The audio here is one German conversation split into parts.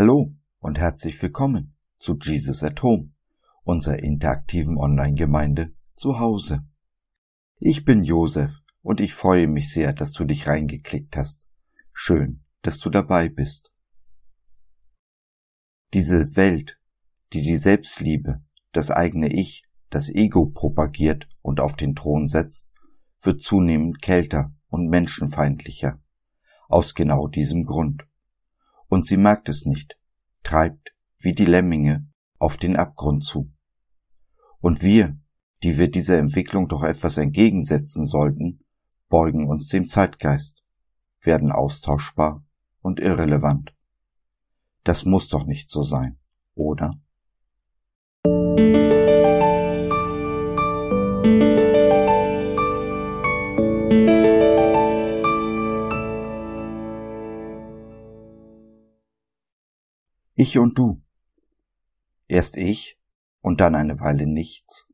Hallo und herzlich willkommen zu Jesus at Home, unserer interaktiven Online-Gemeinde zu Hause. Ich bin Josef und ich freue mich sehr, dass du dich reingeklickt hast. Schön, dass du dabei bist. Diese Welt, die die Selbstliebe, das eigene Ich, das Ego propagiert und auf den Thron setzt, wird zunehmend kälter und menschenfeindlicher. Aus genau diesem Grund. Und sie merkt es nicht, treibt, wie die Lemminge, auf den Abgrund zu. Und wir, die wir dieser Entwicklung doch etwas entgegensetzen sollten, beugen uns dem Zeitgeist, werden austauschbar und irrelevant. Das muss doch nicht so sein, oder? Ich und du. Erst ich und dann eine Weile nichts.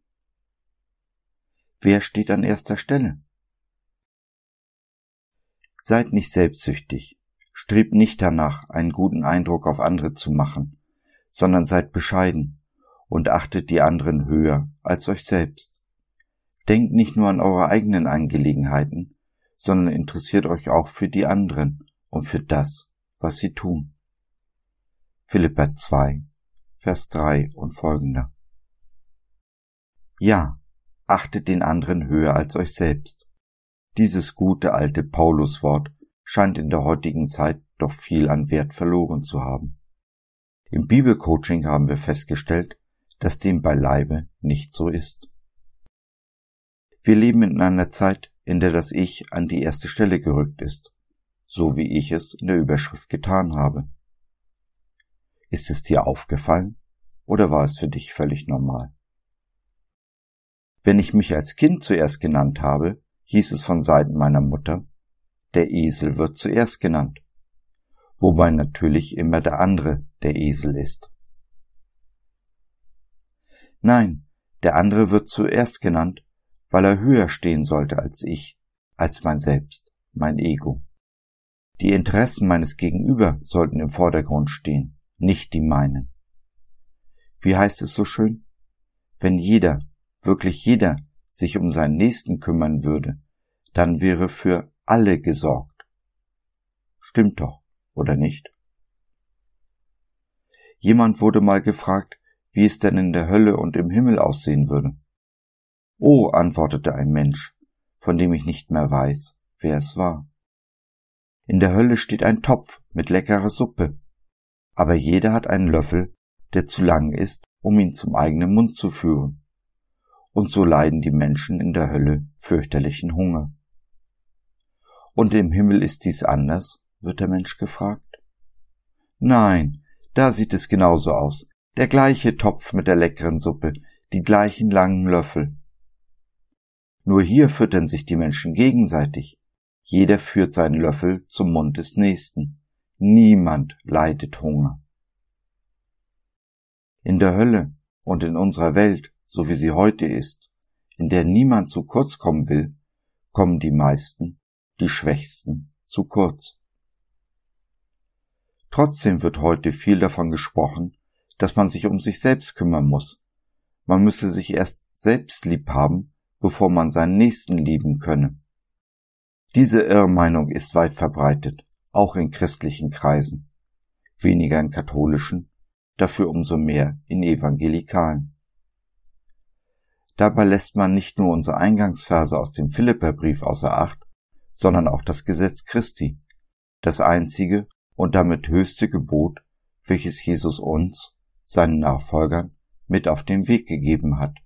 Wer steht an erster Stelle? Seid nicht selbstsüchtig, strebt nicht danach, einen guten Eindruck auf andere zu machen, sondern seid bescheiden und achtet die anderen höher als euch selbst. Denkt nicht nur an eure eigenen Angelegenheiten, sondern interessiert euch auch für die anderen und für das, was sie tun. Philippa 2, Vers 3 und folgender. Ja, achtet den anderen höher als euch selbst. Dieses gute alte Pauluswort scheint in der heutigen Zeit doch viel an Wert verloren zu haben. Im Bibelcoaching haben wir festgestellt, dass dem beileibe nicht so ist. Wir leben in einer Zeit, in der das Ich an die erste Stelle gerückt ist, so wie ich es in der Überschrift getan habe. Ist es dir aufgefallen oder war es für dich völlig normal? Wenn ich mich als Kind zuerst genannt habe, hieß es von Seiten meiner Mutter, der Esel wird zuerst genannt, wobei natürlich immer der andere der Esel ist. Nein, der andere wird zuerst genannt, weil er höher stehen sollte als ich, als mein Selbst, mein Ego. Die Interessen meines Gegenüber sollten im Vordergrund stehen nicht die meinen. Wie heißt es so schön? Wenn jeder, wirklich jeder, sich um seinen Nächsten kümmern würde, dann wäre für alle gesorgt. Stimmt doch, oder nicht? Jemand wurde mal gefragt, wie es denn in der Hölle und im Himmel aussehen würde. Oh, antwortete ein Mensch, von dem ich nicht mehr weiß, wer es war. In der Hölle steht ein Topf mit leckerer Suppe, aber jeder hat einen Löffel, der zu lang ist, um ihn zum eigenen Mund zu führen. Und so leiden die Menschen in der Hölle fürchterlichen Hunger. Und im Himmel ist dies anders? wird der Mensch gefragt. Nein, da sieht es genauso aus. Der gleiche Topf mit der leckeren Suppe, die gleichen langen Löffel. Nur hier füttern sich die Menschen gegenseitig. Jeder führt seinen Löffel zum Mund des Nächsten. Niemand leidet Hunger. In der Hölle und in unserer Welt, so wie sie heute ist, in der niemand zu kurz kommen will, kommen die meisten, die Schwächsten, zu kurz. Trotzdem wird heute viel davon gesprochen, dass man sich um sich selbst kümmern muss. Man müsse sich erst selbst lieb haben, bevor man seinen Nächsten lieben könne. Diese Irrmeinung ist weit verbreitet auch in christlichen Kreisen, weniger in katholischen, dafür umso mehr in evangelikalen. Dabei lässt man nicht nur unsere Eingangsverse aus dem Philipperbrief außer Acht, sondern auch das Gesetz Christi, das einzige und damit höchste Gebot, welches Jesus uns, seinen Nachfolgern, mit auf den Weg gegeben hat.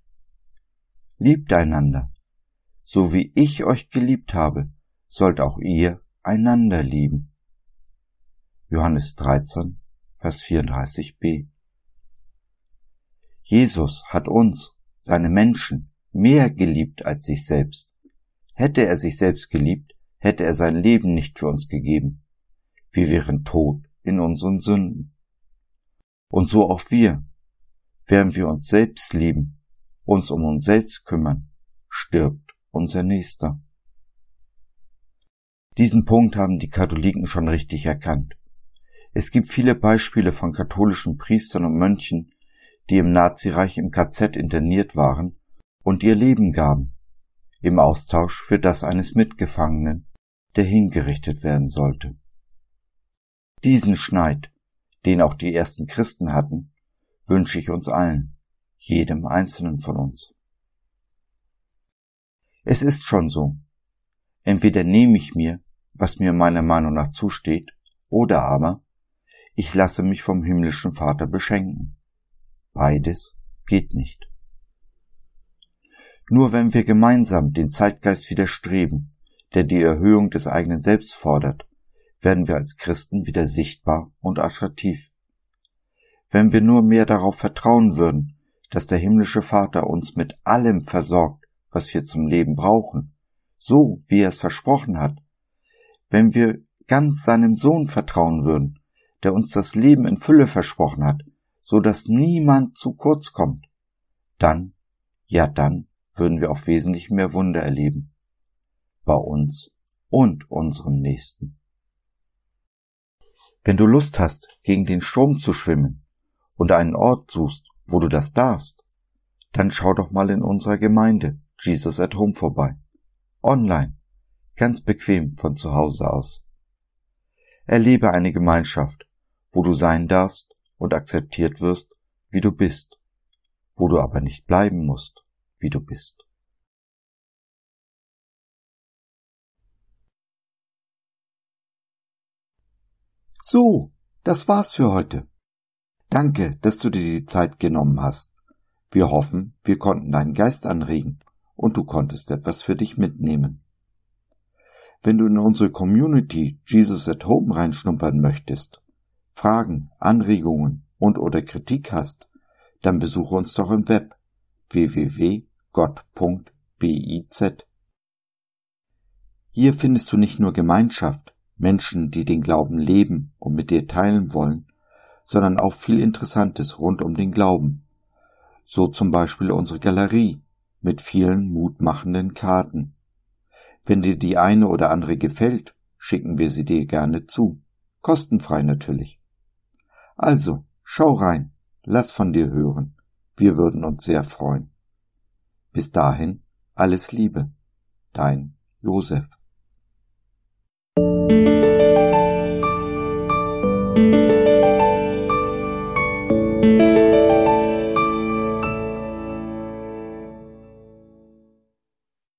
Liebt einander. So wie ich euch geliebt habe, sollt auch ihr einander lieben. Johannes 13, Vers 34b. Jesus hat uns, seine Menschen, mehr geliebt als sich selbst. Hätte er sich selbst geliebt, hätte er sein Leben nicht für uns gegeben. Wir wären tot in unseren Sünden. Und so auch wir. Während wir uns selbst lieben, uns um uns selbst kümmern, stirbt unser Nächster. Diesen Punkt haben die Katholiken schon richtig erkannt. Es gibt viele Beispiele von katholischen Priestern und Mönchen, die im Nazireich im KZ interniert waren und ihr Leben gaben, im Austausch für das eines Mitgefangenen, der hingerichtet werden sollte. Diesen Schneid, den auch die ersten Christen hatten, wünsche ich uns allen, jedem einzelnen von uns. Es ist schon so. Entweder nehme ich mir, was mir meiner Meinung nach zusteht, oder aber ich lasse mich vom himmlischen Vater beschenken. Beides geht nicht. Nur wenn wir gemeinsam den Zeitgeist widerstreben, der die Erhöhung des eigenen Selbst fordert, werden wir als Christen wieder sichtbar und attraktiv. Wenn wir nur mehr darauf vertrauen würden, dass der himmlische Vater uns mit allem versorgt, was wir zum Leben brauchen, so wie er es versprochen hat, wenn wir ganz seinem Sohn vertrauen würden, der uns das Leben in Fülle versprochen hat, so dass niemand zu kurz kommt, dann, ja dann, würden wir auch wesentlich mehr Wunder erleben. Bei uns und unserem Nächsten. Wenn du Lust hast, gegen den Strom zu schwimmen und einen Ort suchst, wo du das darfst, dann schau doch mal in unserer Gemeinde Jesus at Home vorbei. Online, ganz bequem von zu Hause aus. Erlebe eine Gemeinschaft, wo du sein darfst und akzeptiert wirst, wie du bist, wo du aber nicht bleiben musst, wie du bist. So, das war's für heute. Danke, dass du dir die Zeit genommen hast. Wir hoffen, wir konnten deinen Geist anregen und du konntest etwas für dich mitnehmen. Wenn du in unsere Community Jesus at Home reinschnuppern möchtest, Fragen, Anregungen und oder Kritik hast, dann besuche uns doch im Web www.gott.biz. Hier findest du nicht nur Gemeinschaft, Menschen, die den Glauben leben und mit dir teilen wollen, sondern auch viel Interessantes rund um den Glauben. So zum Beispiel unsere Galerie mit vielen mutmachenden Karten. Wenn dir die eine oder andere gefällt, schicken wir sie dir gerne zu. Kostenfrei natürlich. Also, schau rein, lass von dir hören. Wir würden uns sehr freuen. Bis dahin, alles Liebe. Dein Josef.